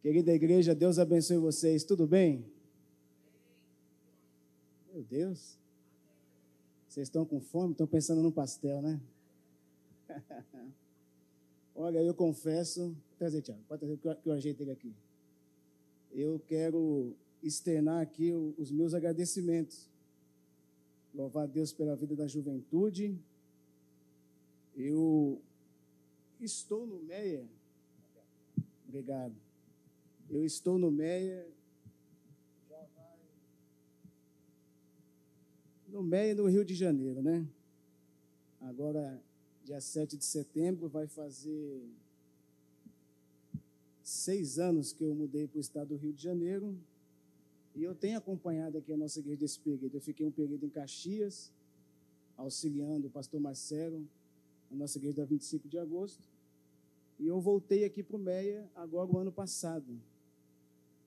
Querida igreja, Deus abençoe vocês. Tudo bem? Meu Deus. Vocês estão com fome? Estão pensando no pastel, né? Olha, eu confesso. Trazer, Tiago. Pode trazer que eu ajeito ele aqui. Eu quero externar aqui os meus agradecimentos. Louvar a Deus pela vida da juventude. Eu estou no Meia. Obrigado. Eu estou no Meia. No Meia, no Rio de Janeiro, né? Agora, dia 7 de setembro, vai fazer seis anos que eu mudei para o estado do Rio de Janeiro. E eu tenho acompanhado aqui a nossa igreja desse período. Eu fiquei um período em Caxias, auxiliando o pastor Marcelo, a nossa igreja da 25 de agosto. E eu voltei aqui para o Meia agora o ano passado.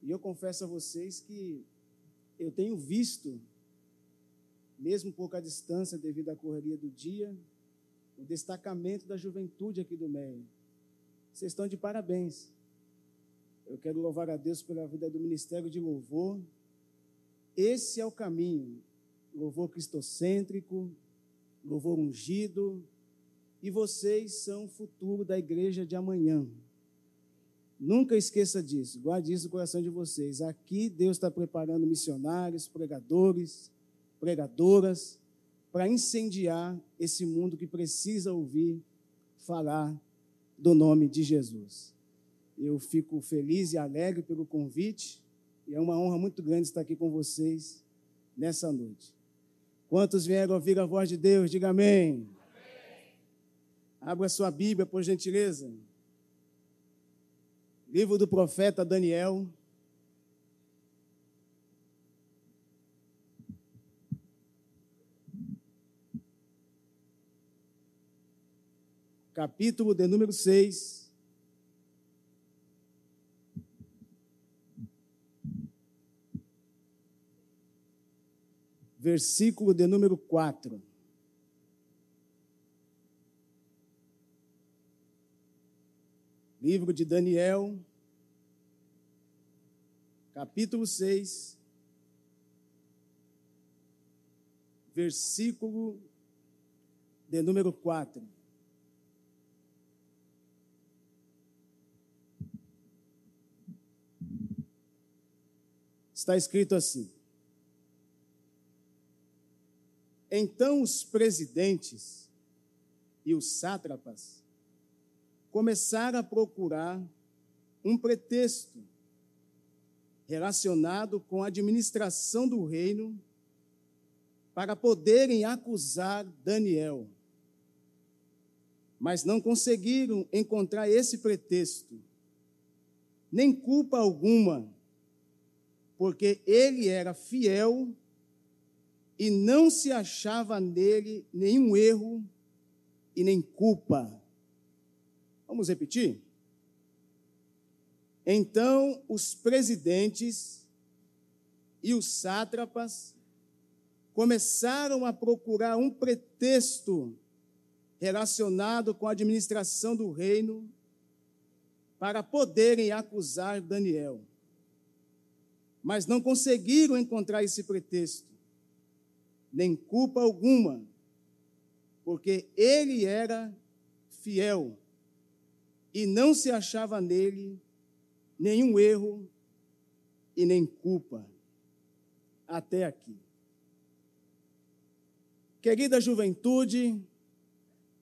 E eu confesso a vocês que eu tenho visto, mesmo pouca distância devido à correria do dia, o destacamento da juventude aqui do Meia. Vocês estão de parabéns. Eu quero louvar a Deus pela vida do ministério de louvor. Esse é o caminho. Louvor cristocêntrico, louvor ungido, e vocês são o futuro da igreja de amanhã. Nunca esqueça disso, guarde isso no coração de vocês. Aqui Deus está preparando missionários, pregadores, pregadoras, para incendiar esse mundo que precisa ouvir falar do nome de Jesus. Eu fico feliz e alegre pelo convite, e é uma honra muito grande estar aqui com vocês nessa noite. Quantos vieram ouvir a voz de Deus? Diga amém. Abra sua Bíblia, por gentileza. Livro do profeta Daniel. Capítulo de número 6. Versículo de número 4. Livro de Daniel, capítulo 6, versículo de número 4. Está escrito assim: Então os presidentes e os sátrapas começar a procurar um pretexto relacionado com a administração do reino para poderem acusar Daniel. Mas não conseguiram encontrar esse pretexto, nem culpa alguma, porque ele era fiel e não se achava nele nenhum erro e nem culpa. Vamos repetir? Então os presidentes e os sátrapas começaram a procurar um pretexto relacionado com a administração do reino para poderem acusar Daniel. Mas não conseguiram encontrar esse pretexto, nem culpa alguma, porque ele era fiel e não se achava nele nenhum erro e nem culpa. Até aqui. Querida juventude,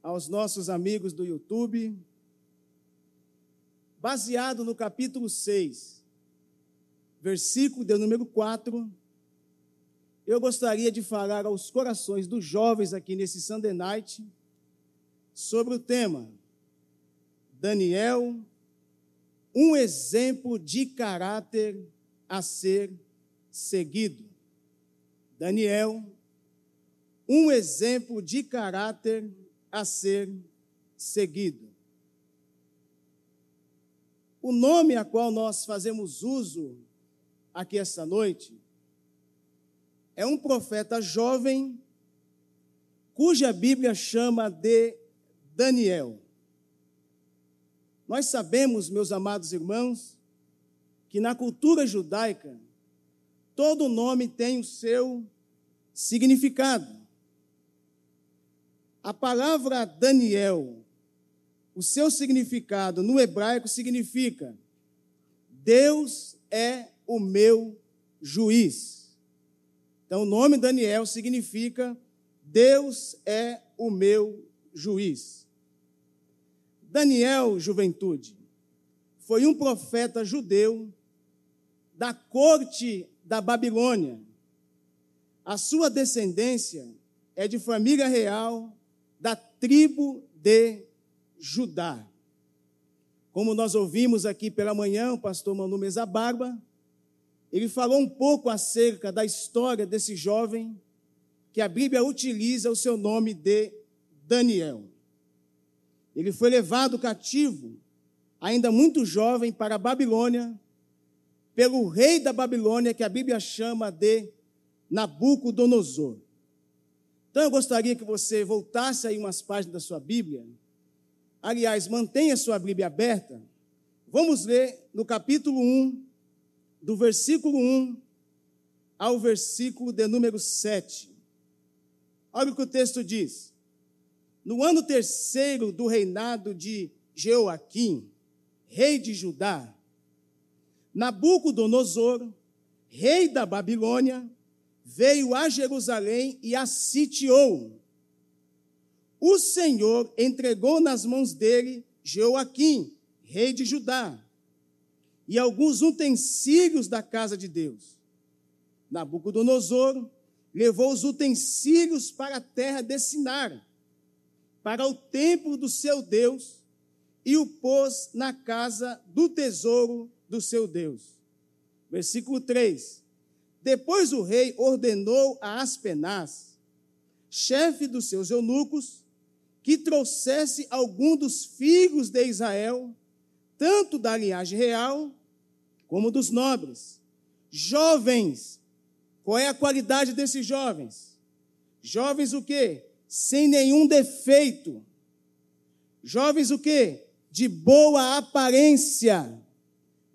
aos nossos amigos do YouTube, baseado no capítulo 6, versículo de número 4, eu gostaria de falar aos corações dos jovens aqui nesse Sunday Night sobre o tema Daniel, um exemplo de caráter a ser seguido. Daniel, um exemplo de caráter a ser seguido. O nome a qual nós fazemos uso aqui esta noite é um profeta jovem cuja Bíblia chama de Daniel. Nós sabemos, meus amados irmãos, que na cultura judaica todo nome tem o seu significado. A palavra Daniel, o seu significado no hebraico significa Deus é o meu juiz. Então, o nome Daniel significa Deus é o meu juiz. Daniel, juventude, foi um profeta judeu da corte da Babilônia. A sua descendência é de família real da tribo de Judá. Como nós ouvimos aqui pela manhã, o pastor Manu Mesa Barba, ele falou um pouco acerca da história desse jovem que a Bíblia utiliza o seu nome de Daniel. Ele foi levado cativo, ainda muito jovem, para a Babilônia, pelo rei da Babilônia, que a Bíblia chama de Nabucodonosor. Então eu gostaria que você voltasse aí umas páginas da sua Bíblia. Aliás, mantenha a sua Bíblia aberta. Vamos ler no capítulo 1, do versículo 1 ao versículo de número 7. Olha o que o texto diz. No ano terceiro do reinado de Jeoaquim, rei de Judá, Nabucodonosor, rei da Babilônia, veio a Jerusalém e a sitiou. O Senhor entregou nas mãos dele Jeoaquim, rei de Judá, e alguns utensílios da casa de Deus. Nabucodonosor levou os utensílios para a terra de Sinar, para o templo do seu Deus, e o pôs na casa do tesouro do seu Deus. Versículo 3. Depois o rei ordenou a Aspenaz, chefe dos seus eunucos, que trouxesse algum dos filhos de Israel, tanto da linhagem real como dos nobres, jovens. Qual é a qualidade desses jovens? Jovens o quê? Sem nenhum defeito. Jovens o quê? De boa aparência.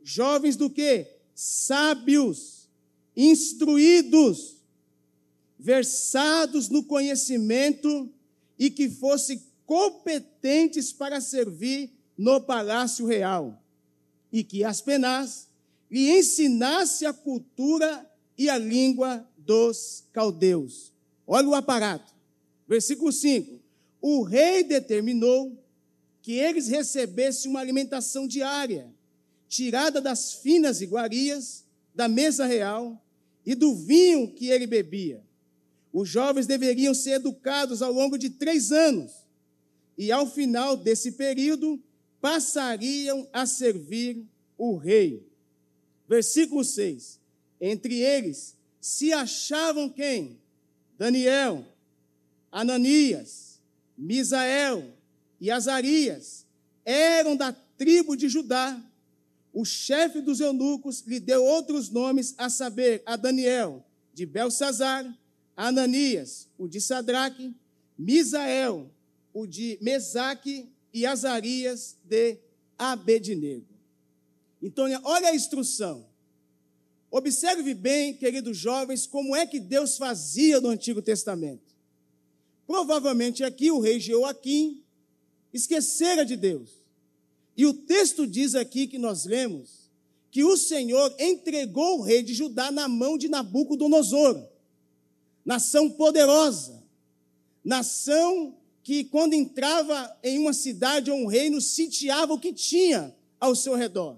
Jovens do quê? Sábios, instruídos, versados no conhecimento e que fossem competentes para servir no palácio real, e que Aspenaz lhe ensinasse a cultura e a língua dos caldeus. Olha o aparato. Versículo 5. O rei determinou que eles recebessem uma alimentação diária, tirada das finas iguarias da mesa real e do vinho que ele bebia os jovens deveriam ser educados ao longo de três anos e, ao final desse período, passariam a servir o rei. Versículo 6. Entre eles se achavam quem? Daniel, Ananias, Misael e Azarias. Eram da tribo de Judá. O chefe dos eunucos lhe deu outros nomes, a saber, a Daniel, de Belsazar, Ananias, o de Sadraque, Misael, o de Mesaque e Azarias de Abednego. Então, olha a instrução. Observe bem, queridos jovens, como é que Deus fazia no Antigo Testamento. Provavelmente aqui o rei Joaquim esquecera de Deus. E o texto diz aqui que nós lemos que o Senhor entregou o rei de Judá na mão de Nabucodonosor nação poderosa, nação que, quando entrava em uma cidade ou um reino, sitiava o que tinha ao seu redor.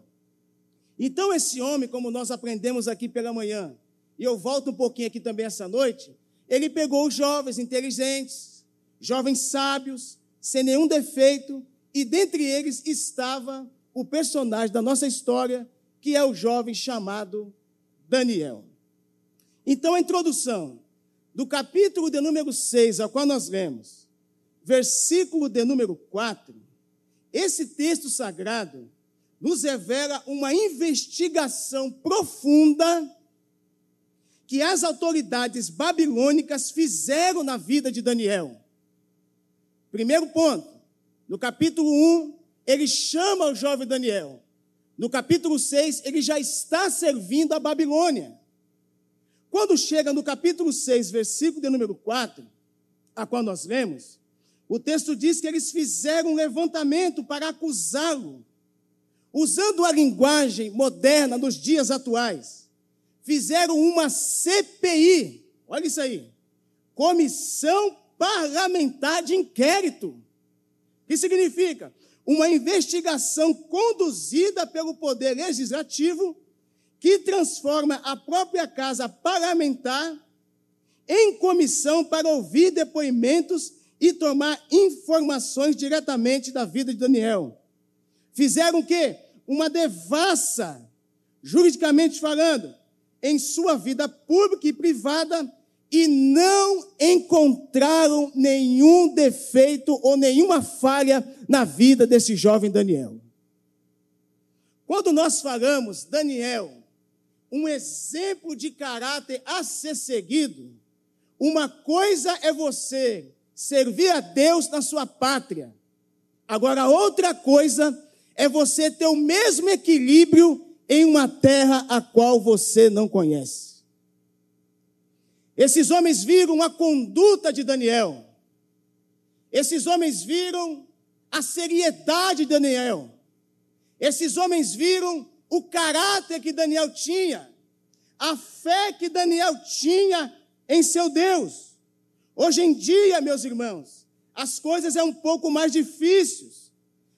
Então, esse homem, como nós aprendemos aqui pela manhã, e eu volto um pouquinho aqui também essa noite, ele pegou jovens inteligentes, jovens sábios, sem nenhum defeito, e dentre eles estava o personagem da nossa história, que é o jovem chamado Daniel. Então, a introdução do capítulo de número 6, ao qual nós lemos, versículo de número 4, esse texto sagrado nos revela uma investigação profunda que as autoridades babilônicas fizeram na vida de Daniel. Primeiro ponto, no capítulo 1, ele chama o jovem Daniel. no capítulo 6, ele já está servindo a Babilônia. Quando chega no capítulo 6, versículo de número 4, a qual nós lemos, o texto diz que eles fizeram um levantamento para acusá-lo, usando a linguagem moderna nos dias atuais. Fizeram uma CPI, olha isso aí, Comissão Parlamentar de Inquérito. O que significa? Uma investigação conduzida pelo Poder Legislativo que transforma a própria casa parlamentar em comissão para ouvir depoimentos e tomar informações diretamente da vida de Daniel. Fizeram o quê? Uma devassa, juridicamente falando, em sua vida pública e privada e não encontraram nenhum defeito ou nenhuma falha na vida desse jovem Daniel. Quando nós falamos Daniel, um exemplo de caráter a ser seguido, uma coisa é você servir a Deus na sua pátria. Agora, outra coisa é você ter o mesmo equilíbrio em uma terra a qual você não conhece. Esses homens viram a conduta de Daniel. Esses homens viram a seriedade de Daniel. Esses homens viram o caráter que Daniel tinha, a fé que Daniel tinha em seu Deus. Hoje em dia, meus irmãos, as coisas é um pouco mais difíceis.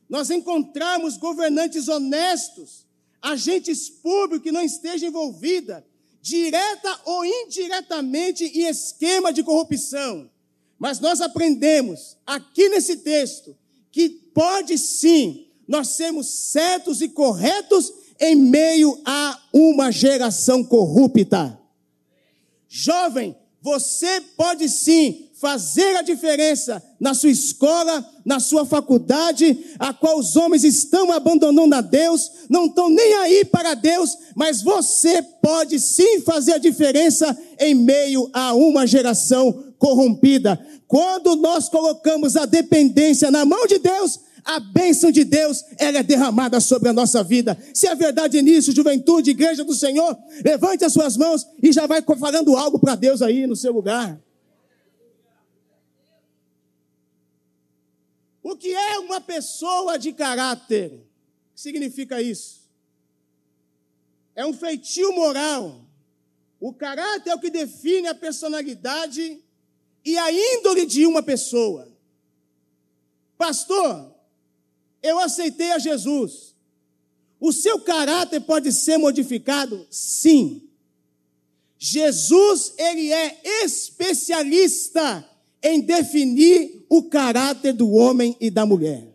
Nós encontramos governantes honestos, agentes públicos que não estejam envolvidos, direta ou indiretamente, em esquema de corrupção. Mas nós aprendemos aqui nesse texto que pode sim nós sermos certos e corretos em meio a uma geração corrupta. Jovem, você pode sim fazer a diferença na sua escola, na sua faculdade, a qual os homens estão abandonando a Deus, não estão nem aí para Deus, mas você pode sim fazer a diferença em meio a uma geração corrompida. Quando nós colocamos a dependência na mão de Deus, a bênção de Deus, ela é derramada sobre a nossa vida. Se é verdade nisso, juventude, igreja do Senhor, levante as suas mãos e já vai falando algo para Deus aí no seu lugar. O que é uma pessoa de caráter? O que significa isso? É um feitio moral. O caráter é o que define a personalidade e a índole de uma pessoa. Pastor, eu aceitei a Jesus. O seu caráter pode ser modificado? Sim. Jesus, ele é especialista em definir o caráter do homem e da mulher.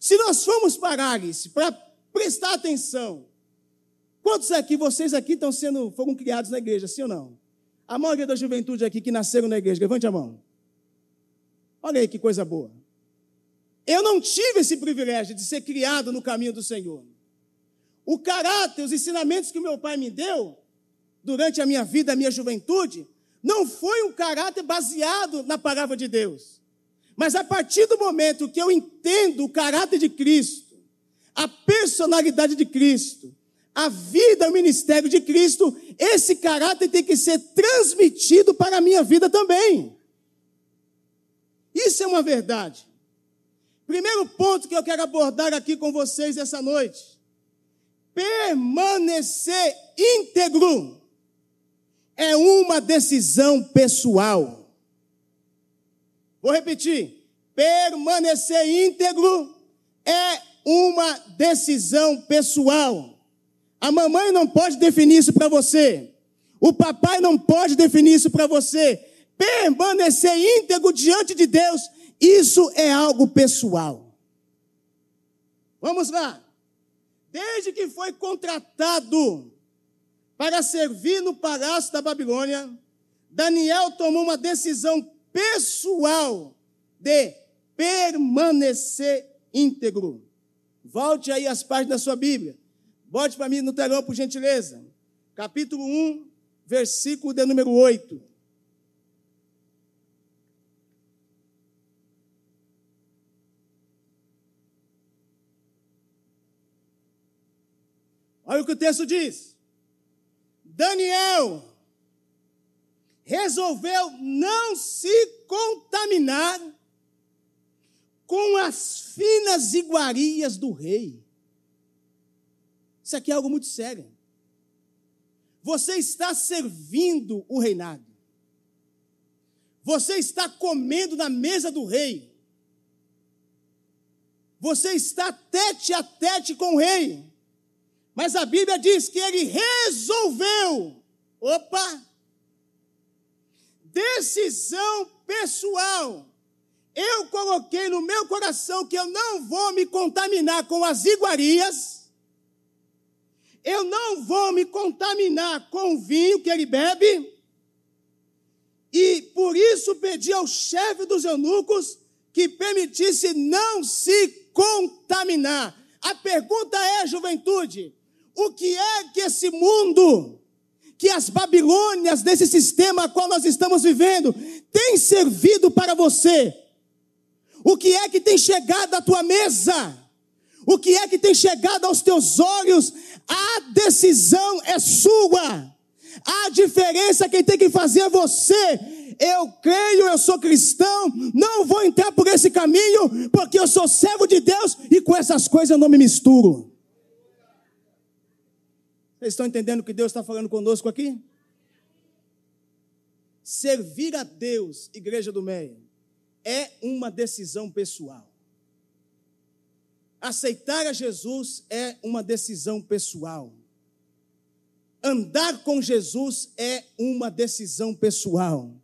Se nós formos parar para prestar atenção, quantos aqui, vocês aqui estão sendo, foram criados na igreja, sim ou não? A maioria da juventude aqui que nasceram na igreja, levante a mão. Olha aí que coisa boa. Eu não tive esse privilégio de ser criado no caminho do Senhor. O caráter, os ensinamentos que meu pai me deu durante a minha vida, a minha juventude, não foi um caráter baseado na palavra de Deus. Mas a partir do momento que eu entendo o caráter de Cristo, a personalidade de Cristo, a vida, o ministério de Cristo, esse caráter tem que ser transmitido para a minha vida também. Isso é uma verdade. Primeiro ponto que eu quero abordar aqui com vocês essa noite: permanecer íntegro é uma decisão pessoal. Vou repetir: permanecer íntegro é uma decisão pessoal. A mamãe não pode definir isso para você. O papai não pode definir isso para você. Permanecer íntegro diante de Deus isso é algo pessoal. Vamos lá. Desde que foi contratado para servir no palácio da Babilônia, Daniel tomou uma decisão pessoal de permanecer íntegro. Volte aí as páginas da sua Bíblia. Bote para mim no telão, por gentileza. Capítulo 1, versículo de número 8. Olha o que o texto diz. Daniel resolveu não se contaminar com as finas iguarias do rei. Isso aqui é algo muito sério. Você está servindo o reinado. Você está comendo na mesa do rei. Você está tete a tete com o rei. Mas a Bíblia diz que ele resolveu. Opa! Decisão pessoal. Eu coloquei no meu coração que eu não vou me contaminar com as iguarias. Eu não vou me contaminar com o vinho que ele bebe. E por isso pedi ao chefe dos eunucos que permitisse não se contaminar. A pergunta é, juventude, o que é que esse mundo, que as Babilônias desse sistema a qual nós estamos vivendo, tem servido para você? O que é que tem chegado à tua mesa? O que é que tem chegado aos teus olhos? A decisão é sua. A diferença quem tem que fazer é você. Eu creio, eu sou cristão, não vou entrar por esse caminho, porque eu sou servo de Deus e com essas coisas eu não me misturo. Vocês estão entendendo o que Deus está falando conosco aqui? Servir a Deus, igreja do Meia, é uma decisão pessoal. Aceitar a Jesus é uma decisão pessoal. Andar com Jesus é uma decisão pessoal.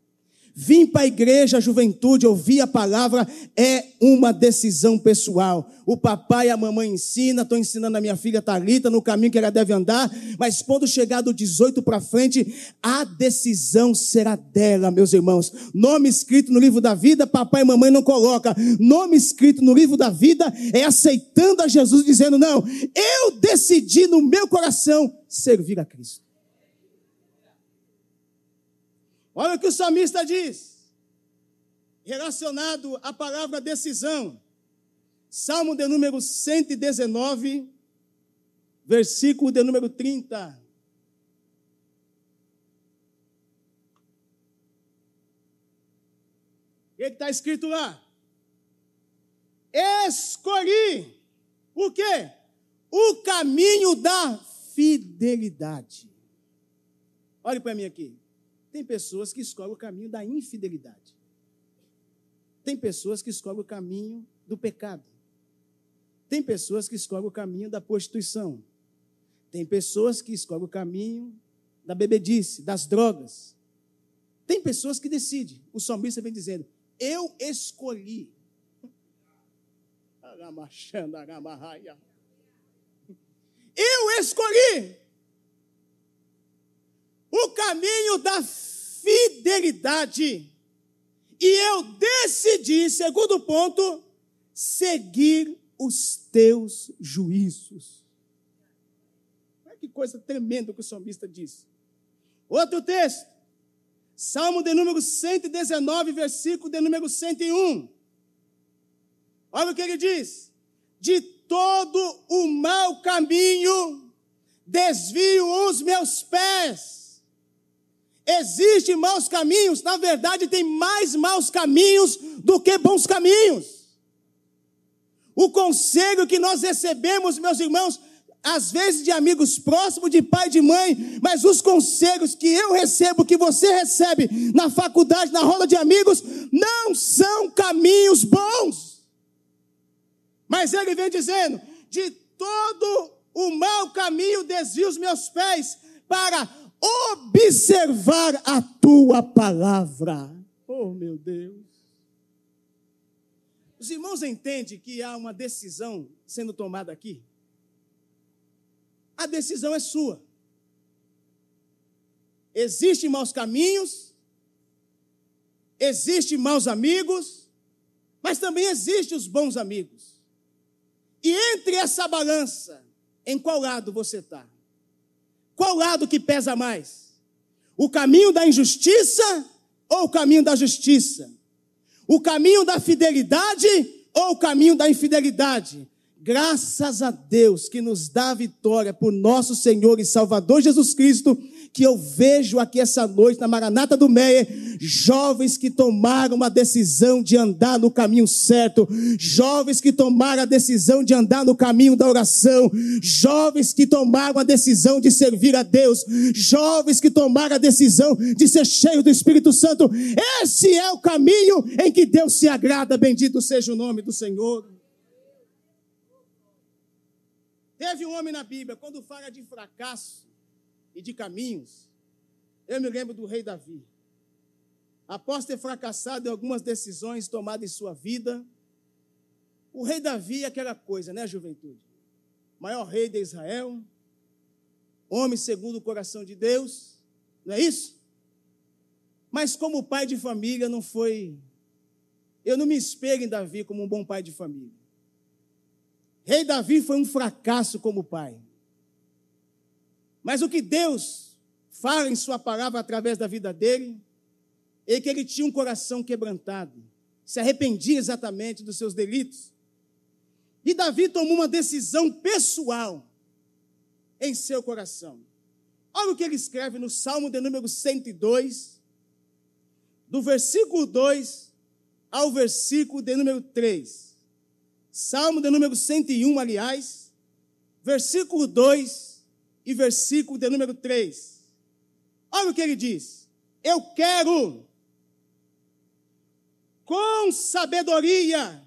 Vim para a igreja, a juventude, ouvir a palavra é uma decisão pessoal. O papai e a mamãe ensinam, estou ensinando a minha filha Talita no caminho que ela deve andar, mas quando chegar do 18 para frente, a decisão será dela, meus irmãos. Nome escrito no livro da vida, papai e mamãe não coloca. Nome escrito no livro da vida é aceitando a Jesus, dizendo: Não, eu decidi no meu coração servir a Cristo. Olha o que o salmista diz, relacionado à palavra decisão. Salmo de número 119, versículo de número 30. O que está escrito lá? Escolhi o quê? O caminho da fidelidade. Olhe para mim aqui. Tem pessoas que escolhem o caminho da infidelidade. Tem pessoas que escolhem o caminho do pecado. Tem pessoas que escolhem o caminho da prostituição. Tem pessoas que escolhem o caminho da bebedice, das drogas. Tem pessoas que decidem. O salmista vem dizendo: Eu escolhi. Eu escolhi o caminho da fidelidade. E eu decidi, segundo ponto, seguir os teus juízos. Olha que coisa tremenda que o salmista diz. Outro texto, Salmo de número 119, versículo de número 101. Olha o que ele diz: De todo o mau caminho desvio os meus pés Existem maus caminhos, na verdade, tem mais maus caminhos do que bons caminhos. O conselho que nós recebemos, meus irmãos, às vezes de amigos próximos, de pai de mãe, mas os conselhos que eu recebo, que você recebe na faculdade, na roda de amigos, não são caminhos bons. Mas ele vem dizendo: de todo o mau caminho desvio os meus pés para observar a tua palavra. Oh, meu Deus. Os irmãos entendem que há uma decisão sendo tomada aqui? A decisão é sua. Existem maus caminhos, existem maus amigos, mas também existem os bons amigos. E entre essa balança, em qual lado você está? Qual lado que pesa mais? O caminho da injustiça ou o caminho da justiça? O caminho da fidelidade ou o caminho da infidelidade? Graças a Deus que nos dá a vitória por nosso Senhor e Salvador Jesus Cristo, que eu vejo aqui essa noite na Maranata do Meia, jovens que tomaram uma decisão de andar no caminho certo, jovens que tomaram a decisão de andar no caminho da oração, jovens que tomaram a decisão de servir a Deus, jovens que tomaram a decisão de ser cheio do Espírito Santo. Esse é o caminho em que Deus se agrada. Bendito seja o nome do Senhor. Teve um homem na Bíblia, quando fala de fracasso, e de caminhos. Eu me lembro do rei Davi. Após ter fracassado em algumas decisões tomadas em sua vida, o rei Davi é aquela coisa, né, juventude? Maior rei de Israel, homem segundo o coração de Deus, não é isso? Mas como pai de família não foi. Eu não me espelho em Davi como um bom pai de família. Rei Davi foi um fracasso como pai. Mas o que Deus fala em Sua palavra através da vida dele é que ele tinha um coração quebrantado, se arrependia exatamente dos seus delitos. E Davi tomou uma decisão pessoal em seu coração. Olha o que ele escreve no Salmo de número 102, do versículo 2 ao versículo de número 3. Salmo de número 101, aliás, versículo 2 e versículo de número 3. Olha o que ele diz. Eu quero, com sabedoria,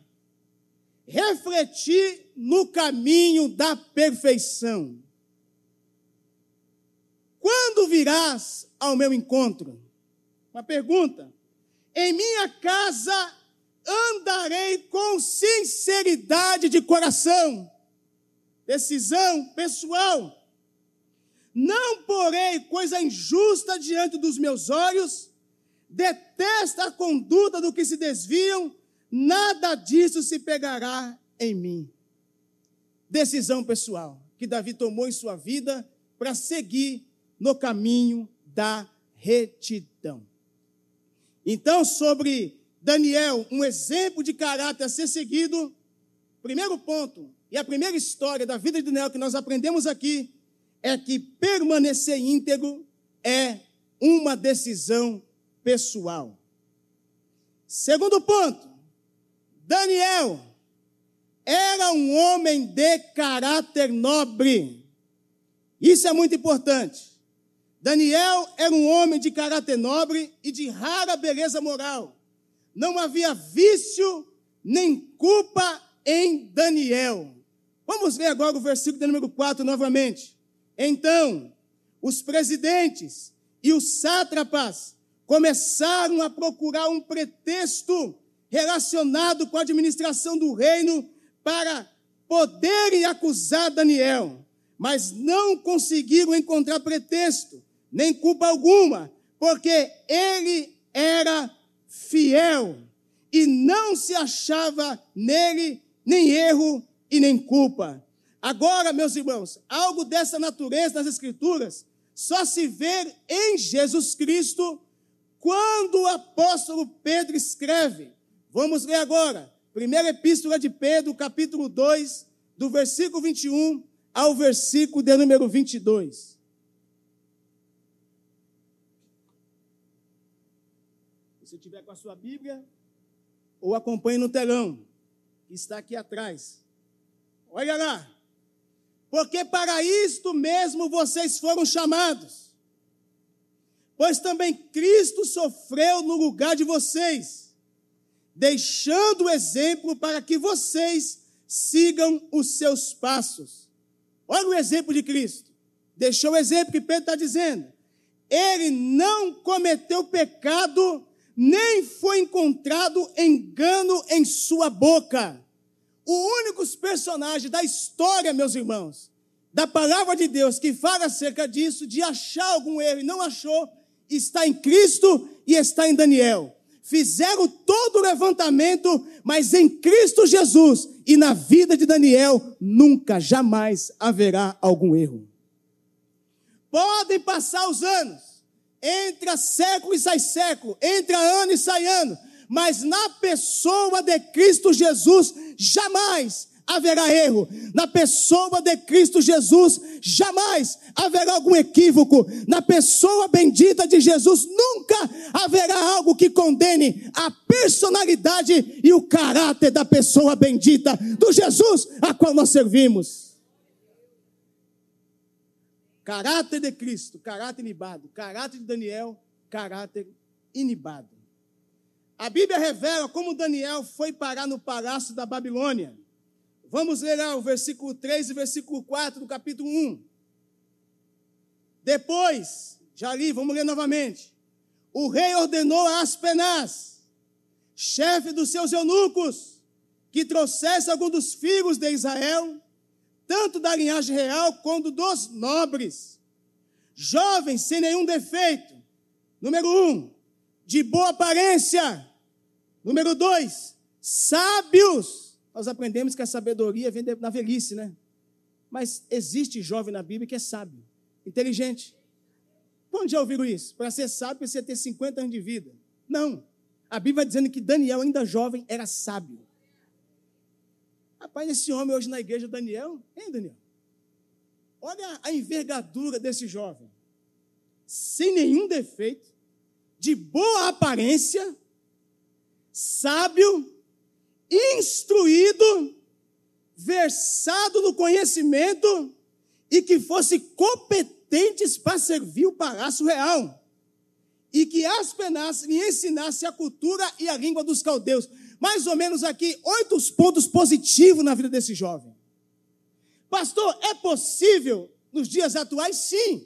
refletir no caminho da perfeição. Quando virás ao meu encontro? Uma pergunta. Em minha casa andarei com sinceridade de coração. Decisão pessoal. Não porei coisa injusta diante dos meus olhos, detesta a conduta do que se desviam, nada disso se pegará em mim. Decisão pessoal que Davi tomou em sua vida para seguir no caminho da retidão. Então, sobre Daniel, um exemplo de caráter a ser seguido, primeiro ponto, e a primeira história da vida de Daniel que nós aprendemos aqui, é que permanecer íntegro é uma decisão pessoal. Segundo ponto, Daniel era um homem de caráter nobre. Isso é muito importante. Daniel era um homem de caráter nobre e de rara beleza moral. Não havia vício nem culpa em Daniel. Vamos ler agora o versículo número 4 novamente. Então, os presidentes e os sátrapas começaram a procurar um pretexto relacionado com a administração do reino para poderem acusar Daniel, mas não conseguiram encontrar pretexto, nem culpa alguma, porque ele era fiel e não se achava nele nem erro e nem culpa. Agora, meus irmãos, algo dessa natureza nas Escrituras só se vê em Jesus Cristo quando o apóstolo Pedro escreve. Vamos ler agora. Primeira Epístola de Pedro, capítulo 2, do versículo 21 ao versículo de número 22. Se tiver com a sua Bíblia, ou acompanhe no telão, que está aqui atrás. Olha lá porque para isto mesmo vocês foram chamados. Pois também Cristo sofreu no lugar de vocês, deixando o exemplo para que vocês sigam os seus passos. Olha o exemplo de Cristo. Deixou o exemplo que Pedro está dizendo. Ele não cometeu pecado, nem foi encontrado engano em sua boca o único personagem da história, meus irmãos, da palavra de Deus que fala acerca disso, de achar algum erro e não achou, está em Cristo e está em Daniel. Fizeram todo o levantamento, mas em Cristo Jesus e na vida de Daniel nunca, jamais haverá algum erro. Podem passar os anos, entra século e sai século, entra ano e sai ano, mas na pessoa de Cristo Jesus jamais haverá erro. Na pessoa de Cristo Jesus, jamais haverá algum equívoco. Na pessoa bendita de Jesus, nunca haverá algo que condene a personalidade e o caráter da pessoa bendita do Jesus a qual nós servimos. Caráter de Cristo, caráter inibado. Caráter de Daniel, caráter inibado. A Bíblia revela como Daniel foi parar no palácio da Babilônia. Vamos ler lá o versículo 3 e versículo 4 do capítulo 1. Depois, já li, vamos ler novamente. O rei ordenou a Aspenaz, chefe dos seus eunucos, que trouxesse algum dos filhos de Israel, tanto da linhagem real quanto dos nobres, jovens sem nenhum defeito. Número um, de boa aparência. Número dois, sábios nós aprendemos que a sabedoria vem na velhice, né? Mas existe jovem na Bíblia que é sábio, inteligente. Quando já ouviram isso? Para ser sábio, precisa ter 50 anos de vida. Não. A Bíblia dizendo que Daniel, ainda jovem, era sábio. Rapaz, esse homem hoje na igreja, Daniel, hein, Daniel? Olha a envergadura desse jovem. Sem nenhum defeito, de boa aparência, sábio, instruído, versado no conhecimento e que fosse competentes para servir o palácio real. E que Aspenas lhe ensinasse a cultura e a língua dos caldeus. Mais ou menos aqui, oito pontos positivos na vida desse jovem. Pastor, é possível nos dias atuais? Sim.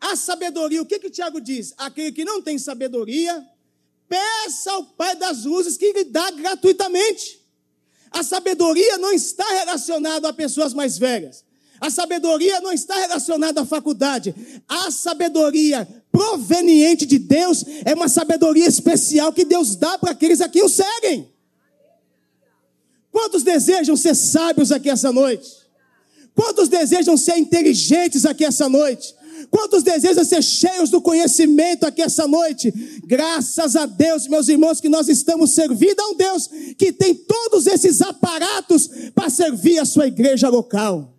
A sabedoria, o que que Tiago diz? Aquele que não tem sabedoria, Peça ao Pai das luzes que lhe dá gratuitamente. A sabedoria não está relacionada a pessoas mais velhas. A sabedoria não está relacionada à faculdade. A sabedoria proveniente de Deus é uma sabedoria especial que Deus dá para aqueles a quem o seguem. Quantos desejam ser sábios aqui essa noite? Quantos desejam ser inteligentes aqui essa noite? Quantos desejam ser cheios do conhecimento aqui essa noite? Graças a Deus, meus irmãos, que nós estamos servindo a um Deus que tem todos esses aparatos para servir a sua igreja local.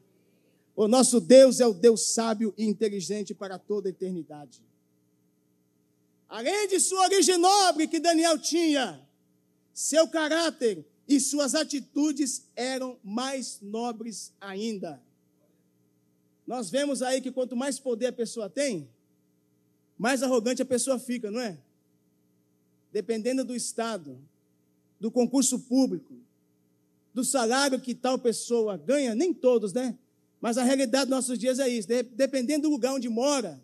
O nosso Deus é o Deus sábio e inteligente para toda a eternidade. Além de sua origem nobre que Daniel tinha, seu caráter e suas atitudes eram mais nobres ainda. Nós vemos aí que quanto mais poder a pessoa tem, mais arrogante a pessoa fica, não é? Dependendo do estado, do concurso público, do salário que tal pessoa ganha, nem todos, né? Mas a realidade dos nossos dias é isso. Dependendo do lugar onde mora,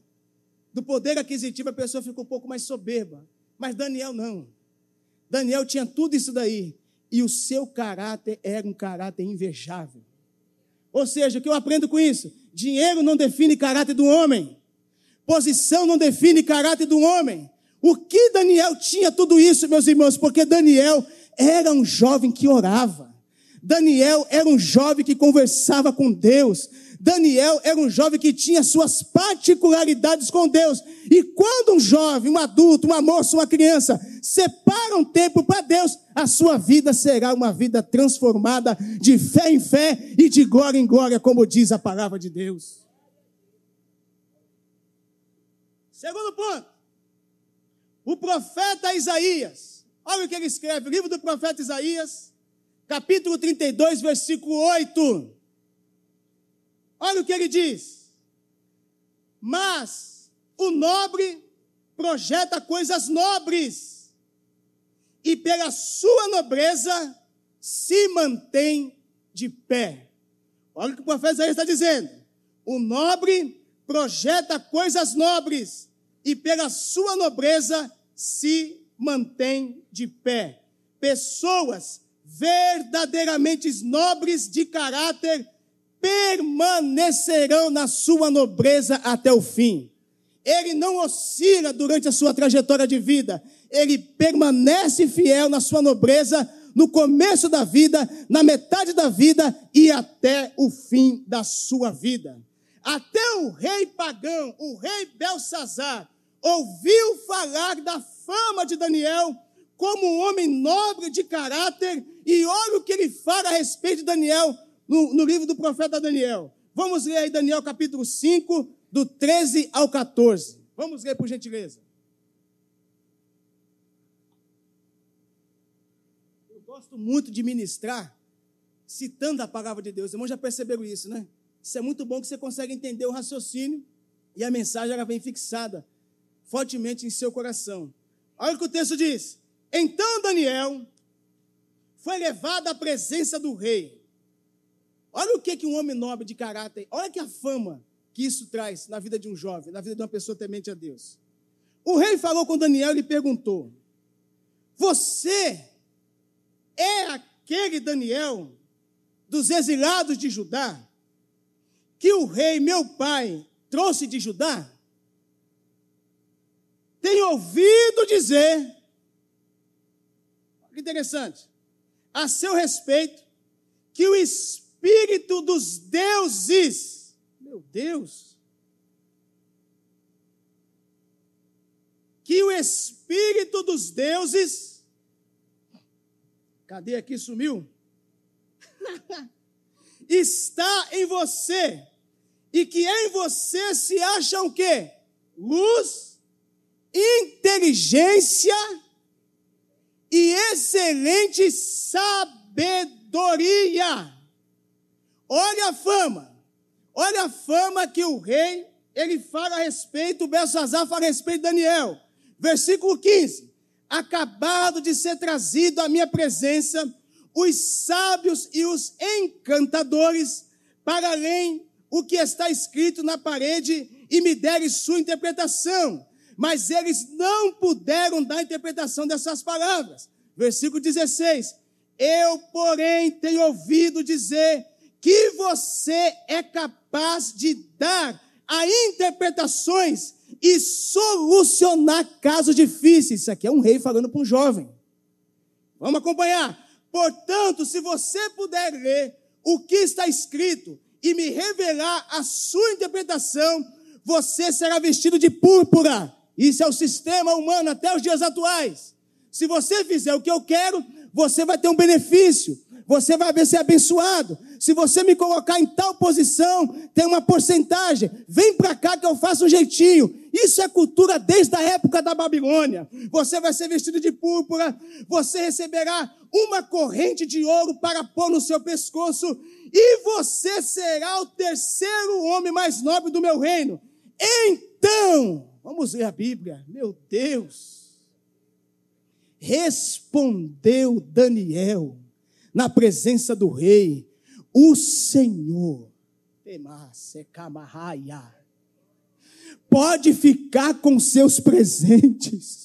do poder aquisitivo, a pessoa fica um pouco mais soberba. Mas Daniel não. Daniel tinha tudo isso daí. E o seu caráter era um caráter invejável. Ou seja, o que eu aprendo com isso? Dinheiro não define caráter do homem. Posição não define caráter do homem. O que Daniel tinha tudo isso, meus irmãos? Porque Daniel era um jovem que orava. Daniel era um jovem que conversava com Deus. Daniel era um jovem que tinha suas particularidades com Deus. E quando um jovem, um adulto, uma moça, uma criança separa um tempo para Deus, a sua vida será uma vida transformada de fé em fé e de glória em glória, como diz a palavra de Deus. Segundo ponto, o profeta Isaías. Olha o que ele escreve, o livro do profeta Isaías, capítulo 32, versículo 8. Olha o que ele diz. Mas o nobre projeta coisas nobres, e pela sua nobreza se mantém de pé. Olha o que o profeta Isaías está dizendo. O nobre projeta coisas nobres, e pela sua nobreza se mantém de pé. Pessoas verdadeiramente nobres de caráter permanecerão na sua nobreza até o fim. Ele não oscila durante a sua trajetória de vida, ele permanece fiel na sua nobreza no começo da vida, na metade da vida e até o fim da sua vida. Até o rei pagão, o rei Belsazar, ouviu falar da fama de Daniel como um homem nobre de caráter, e olha o que ele fala a respeito de Daniel no, no livro do profeta Daniel. Vamos ler aí Daniel capítulo 5, do 13 ao 14. Vamos ler por gentileza. Eu gosto muito de ministrar citando a palavra de Deus. Irmãos já perceberam isso, né? Isso é muito bom que você consegue entender o raciocínio e a mensagem ela vem fixada fortemente em seu coração. Olha o que o texto diz. Então Daniel foi levado à presença do rei. Olha o que, que um homem nobre de caráter, olha que a fama que isso traz na vida de um jovem, na vida de uma pessoa temente a Deus. O rei falou com Daniel e lhe perguntou: Você é aquele Daniel dos exilados de Judá que o rei, meu pai, trouxe de Judá? Tenho ouvido dizer que interessante. A seu respeito, que o Espírito dos deuses, meu Deus, que o Espírito dos deuses, cadê aqui? Sumiu? está em você, e que em você se acha o quê? Luz, inteligência e excelente sabedoria. Olha a fama, olha a fama que o rei, ele fala a respeito, Belsazar fala a respeito de Daniel. Versículo 15: Acabado de ser trazido à minha presença, os sábios e os encantadores, para além o que está escrito na parede, e me deram sua interpretação mas eles não puderam dar interpretação dessas palavras. Versículo 16: Eu, porém, tenho ouvido dizer que você é capaz de dar a interpretações e solucionar casos difíceis. Isso aqui é um rei falando para um jovem. Vamos acompanhar. Portanto, se você puder ler o que está escrito e me revelar a sua interpretação, você será vestido de púrpura isso é o sistema humano até os dias atuais. Se você fizer o que eu quero, você vai ter um benefício. Você vai ser abençoado. Se você me colocar em tal posição, tem uma porcentagem. Vem para cá que eu faço um jeitinho. Isso é cultura desde a época da Babilônia. Você vai ser vestido de púrpura. Você receberá uma corrente de ouro para pôr no seu pescoço. E você será o terceiro homem mais nobre do meu reino. Então, Vamos ler a Bíblia. Meu Deus. Respondeu Daniel na presença do rei, o Senhor. Pode ficar com seus presentes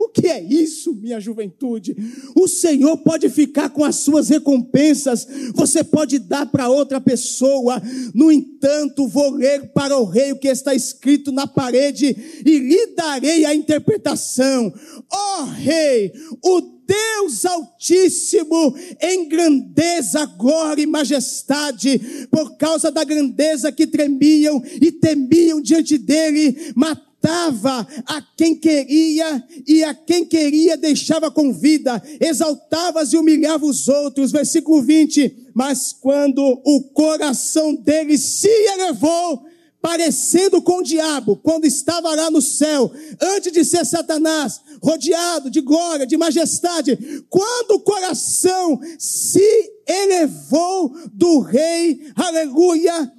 o que é isso, minha juventude? O Senhor pode ficar com as suas recompensas, você pode dar para outra pessoa. No entanto, vou ler para o rei o que está escrito na parede e lhe darei a interpretação. Ó oh, rei, o Deus Altíssimo em grandeza, glória e majestade, por causa da grandeza que tremiam e temiam diante dele, mataram matava a quem queria e a quem queria deixava com vida, exaltava e humilhava os outros. Versículo 20. Mas quando o coração dele se elevou, parecendo com o diabo, quando estava lá no céu, antes de ser Satanás, rodeado de glória, de majestade, quando o coração se elevou do rei, aleluia,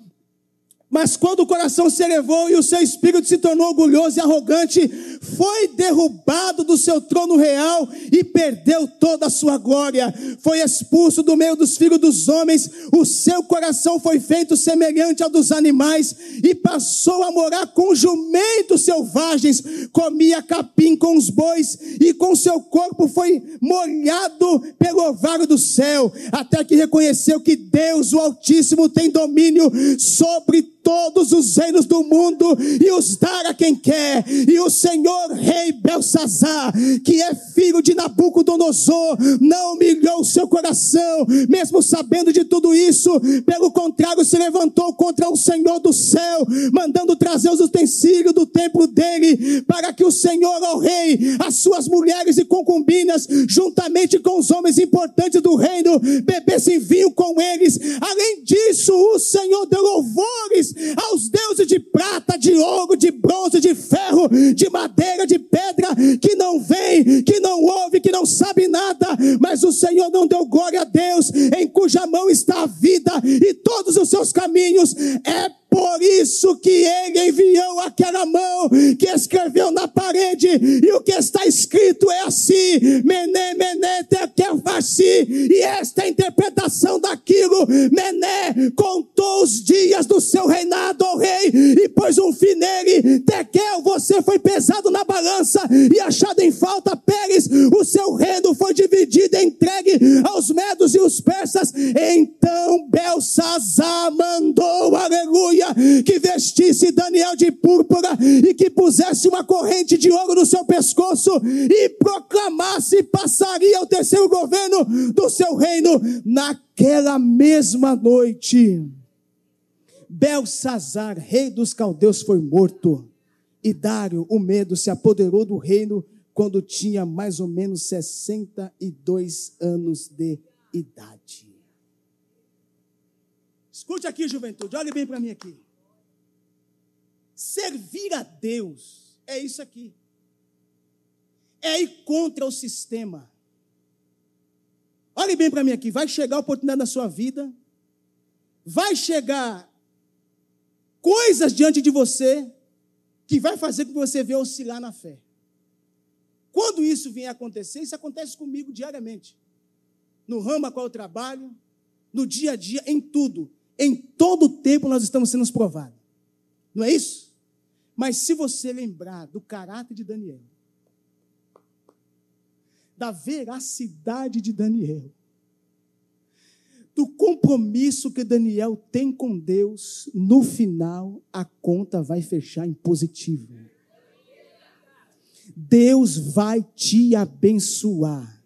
mas quando o coração se elevou e o seu espírito se tornou orgulhoso e arrogante, foi derrubado do seu trono real e perdeu toda a sua glória. Foi expulso do meio dos filhos dos homens, o seu coração foi feito semelhante ao dos animais e passou a morar com jumentos selvagens, comia capim com os bois e com seu corpo foi molhado pelo orvalho do céu, até que reconheceu que Deus, o Altíssimo, tem domínio sobre todos os reinos do mundo e os dar a quem quer. E o Senhor rei Belsazar, que é filho de Nabucodonosor, não humilhou o seu coração, mesmo sabendo de tudo isso, pelo contrário, se levantou contra o Senhor do céu, mandando trazer os utensílios do templo dele, para que o Senhor, ao rei, as suas mulheres e concubinas, juntamente com os homens importantes do reino, bebessem vinho com eles. Além disso, o Senhor deu louvores aos deuses de prata, de ouro, de bronze, de ferro, de madeira, de pedra, que não vem, que não ouve, que não sabe nada, mas o Senhor não deu glória a Deus, em cuja mão está a vida e todos os seus caminhos. É por isso que ele enviou aquela mão que escreveu na parede, e o que está escrito é assim: Mené, Mené, Tekelfashi. E esta é a interpretação daquilo. Mené contou os dias do seu reinado, ó rei, e pôs um fim nele. Tekel, você foi pesado na balança e achado em falta. Pérez, o seu reino foi dividido e entregue aos medos e os persas. Então Belsazar mandou, aleluia que vestisse Daniel de púrpura e que pusesse uma corrente de ouro no seu pescoço e proclamasse passaria o terceiro governo do seu reino naquela mesma noite. Belsazar, rei dos caldeus, foi morto e Dário, o medo, se apoderou do reino quando tinha mais ou menos 62 anos de idade. Escute aqui, juventude, olhe bem para mim aqui. Servir a Deus é isso aqui. É ir contra o sistema. Olhe bem para mim aqui, vai chegar a oportunidade na sua vida, vai chegar coisas diante de você que vai fazer com que você venha oscilar na fé. Quando isso vier acontecer, isso acontece comigo diariamente. No ramo a qual eu trabalho, no dia a dia, em tudo. Em todo o tempo nós estamos sendo provados. Não é isso? Mas se você lembrar do caráter de Daniel, da veracidade de Daniel, do compromisso que Daniel tem com Deus, no final a conta vai fechar em positivo. Deus vai te abençoar.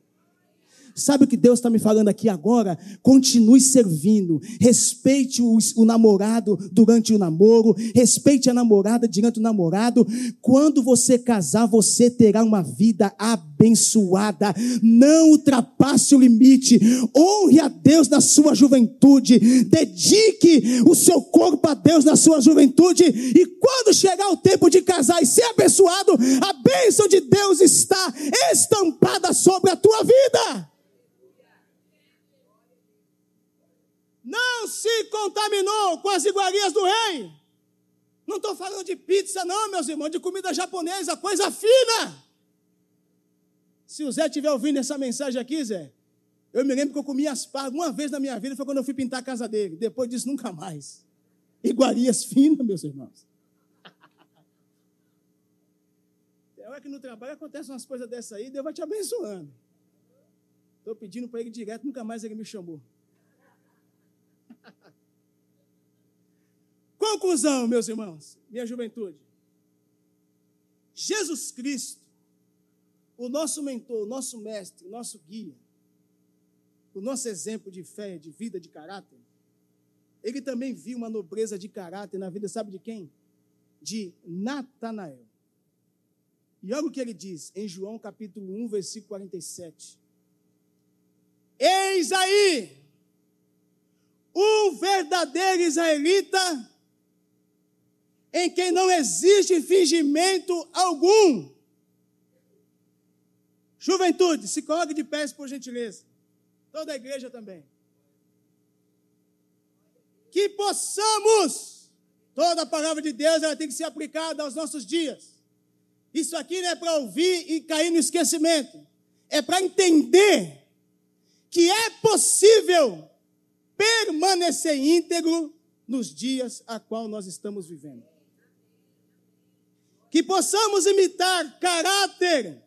Sabe o que Deus está me falando aqui agora? Continue servindo. Respeite o, o, namorado durante o namoro. Respeite a namorada durante o namorado. Quando você casar, você terá uma vida abençoada. Não ultrapasse o limite. Honre a Deus na sua juventude. Dedique o seu corpo a Deus na sua juventude. E quando chegar o tempo de casar e ser abençoado, a bênção de Deus está estampada sobre a tua vida. Não se contaminou com as iguarias do rei. Não estou falando de pizza, não, meus irmãos, de comida japonesa, coisa fina. Se o Zé estiver ouvindo essa mensagem aqui, Zé, eu me lembro que eu comi aspargo uma vez na minha vida, foi quando eu fui pintar a casa dele. Depois disso, nunca mais. Iguarias finas, meus irmãos. É hora que no trabalho acontecem umas coisas dessas aí, Deus vai te abençoando. Estou pedindo para ele direto, nunca mais ele me chamou. Conclusão, meus irmãos, minha juventude. Jesus Cristo, o nosso mentor, o nosso mestre, o nosso guia, o nosso exemplo de fé, de vida, de caráter, ele também viu uma nobreza de caráter na vida, sabe de quem? De Natanael. E olha o que ele diz em João capítulo 1, versículo 47. Eis aí um verdadeiro israelita em quem não existe fingimento algum. Juventude, se coloque de pés, por gentileza. Toda a igreja também. Que possamos, toda a palavra de Deus, ela tem que ser aplicada aos nossos dias. Isso aqui não é para ouvir e cair no esquecimento. É para entender que é possível permanecer íntegro nos dias a qual nós estamos vivendo que possamos imitar caráter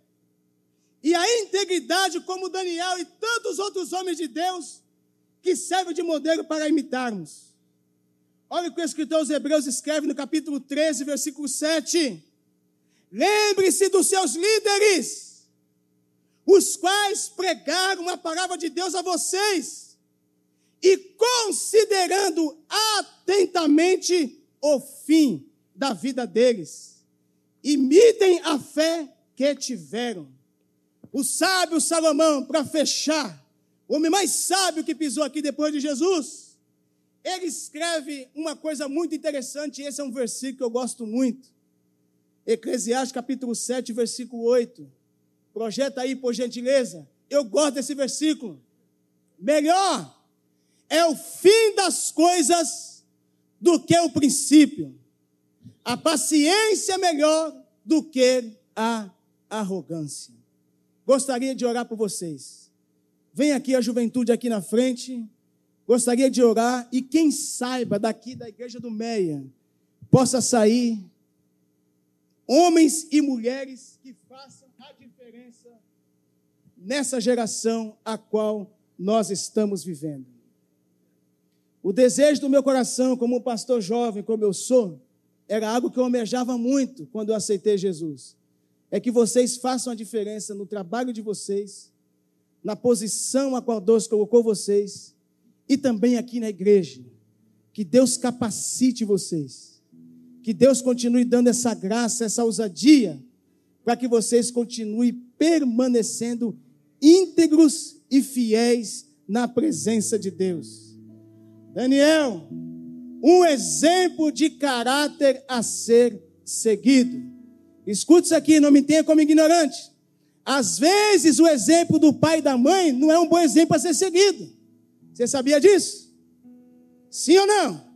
e a integridade como Daniel e tantos outros homens de Deus que servem de modelo para imitarmos. Olha o que o escritor aos Hebreus escreve no capítulo 13, versículo 7. Lembre-se dos seus líderes, os quais pregaram a palavra de Deus a vocês, e considerando atentamente o fim da vida deles, imitem a fé que tiveram. O sábio Salomão, para fechar, o homem mais sábio que pisou aqui depois de Jesus, ele escreve uma coisa muito interessante, esse é um versículo que eu gosto muito. Eclesiastes capítulo 7, versículo 8. Projeta aí, por gentileza. Eu gosto desse versículo. Melhor é o fim das coisas do que o princípio. A paciência é melhor do que a arrogância. Gostaria de orar por vocês. Vem aqui a juventude aqui na frente. Gostaria de orar e quem saiba daqui da igreja do Meia possa sair homens e mulheres que façam a diferença nessa geração a qual nós estamos vivendo. O desejo do meu coração, como pastor jovem, como eu sou, era algo que eu almejava muito quando eu aceitei Jesus. É que vocês façam a diferença no trabalho de vocês, na posição a qual Deus colocou vocês e também aqui na igreja. Que Deus capacite vocês. Que Deus continue dando essa graça, essa ousadia, para que vocês continuem permanecendo íntegros e fiéis na presença de Deus. Daniel, um exemplo de caráter a ser seguido. Escute isso aqui, não me tenha como ignorante. Às vezes, o exemplo do pai e da mãe não é um bom exemplo a ser seguido. Você sabia disso? Sim ou não?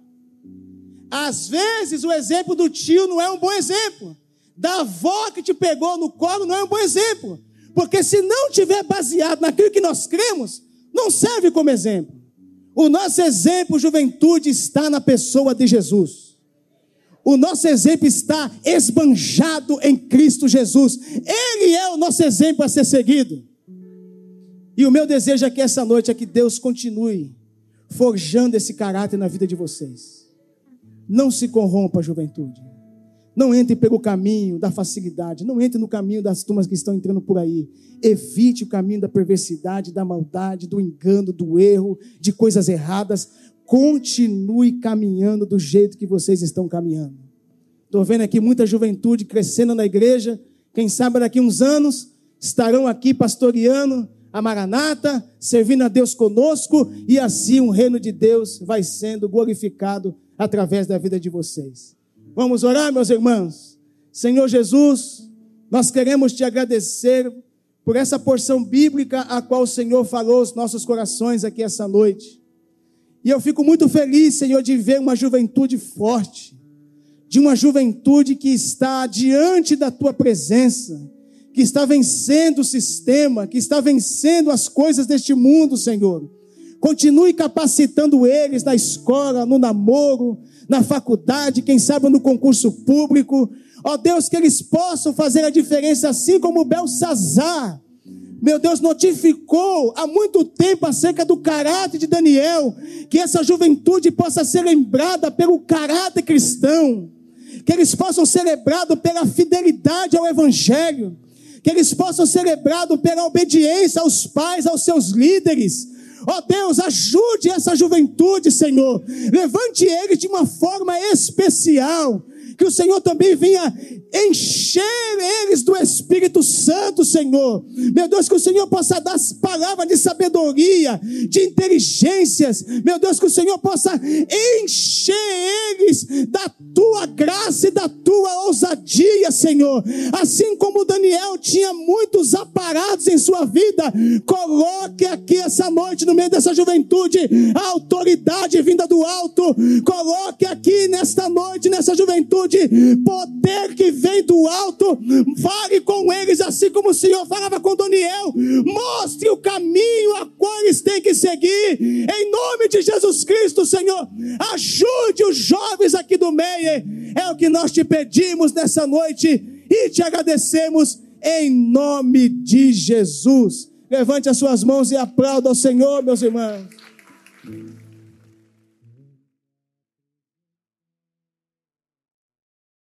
Às vezes, o exemplo do tio não é um bom exemplo. Da avó que te pegou no colo não é um bom exemplo. Porque se não tiver baseado naquilo que nós cremos, não serve como exemplo. O nosso exemplo, juventude, está na pessoa de Jesus. O nosso exemplo está esbanjado em Cristo Jesus. Ele é o nosso exemplo a ser seguido. E o meu desejo aqui essa noite é que Deus continue forjando esse caráter na vida de vocês. Não se corrompa, juventude. Não entre pelo caminho da facilidade. Não entre no caminho das turmas que estão entrando por aí. Evite o caminho da perversidade, da maldade, do engano, do erro, de coisas erradas. Continue caminhando do jeito que vocês estão caminhando. Estou vendo aqui muita juventude crescendo na igreja. Quem sabe daqui uns anos estarão aqui pastoreando a Maranata, servindo a Deus conosco, e assim o reino de Deus vai sendo glorificado através da vida de vocês. Vamos orar, meus irmãos? Senhor Jesus, nós queremos te agradecer por essa porção bíblica a qual o Senhor falou aos nossos corações aqui essa noite. E eu fico muito feliz, Senhor, de ver uma juventude forte, de uma juventude que está diante da tua presença, que está vencendo o sistema, que está vencendo as coisas deste mundo, Senhor. Continue capacitando eles na escola, no namoro, na faculdade, quem sabe no concurso público. Ó Deus, que eles possam fazer a diferença, assim como Belsazar. Meu Deus, notificou há muito tempo acerca do caráter de Daniel, que essa juventude possa ser lembrada pelo caráter cristão, que eles possam ser lembrados pela fidelidade ao Evangelho, que eles possam ser lembrados pela obediência aos pais, aos seus líderes. Ó oh Deus, ajude essa juventude, Senhor. Levante eles de uma forma especial. Que o Senhor também venha encher eles do Espírito Santo, Senhor. Meu Deus, que o Senhor possa dar palavras de sabedoria, de inteligências. Meu Deus, que o Senhor possa encher eles da tua graça e da tua ousadia, Senhor. Assim como Daniel tinha muitos aparatos em sua vida, coloque aqui essa noite, no meio dessa juventude, a autoridade vinda do alto. Coloque aqui nesta noite, nessa juventude, poder que vem do alto, fale com eles assim como o Senhor falava com Daniel, mostre o caminho a qual eles têm que seguir, em nome de Jesus Cristo, Senhor, ajude os jovens aqui do meio, é o que nós te pedimos nessa noite e te agradecemos em nome de Jesus. Levante as suas mãos e aplauda ao Senhor, meus irmãos.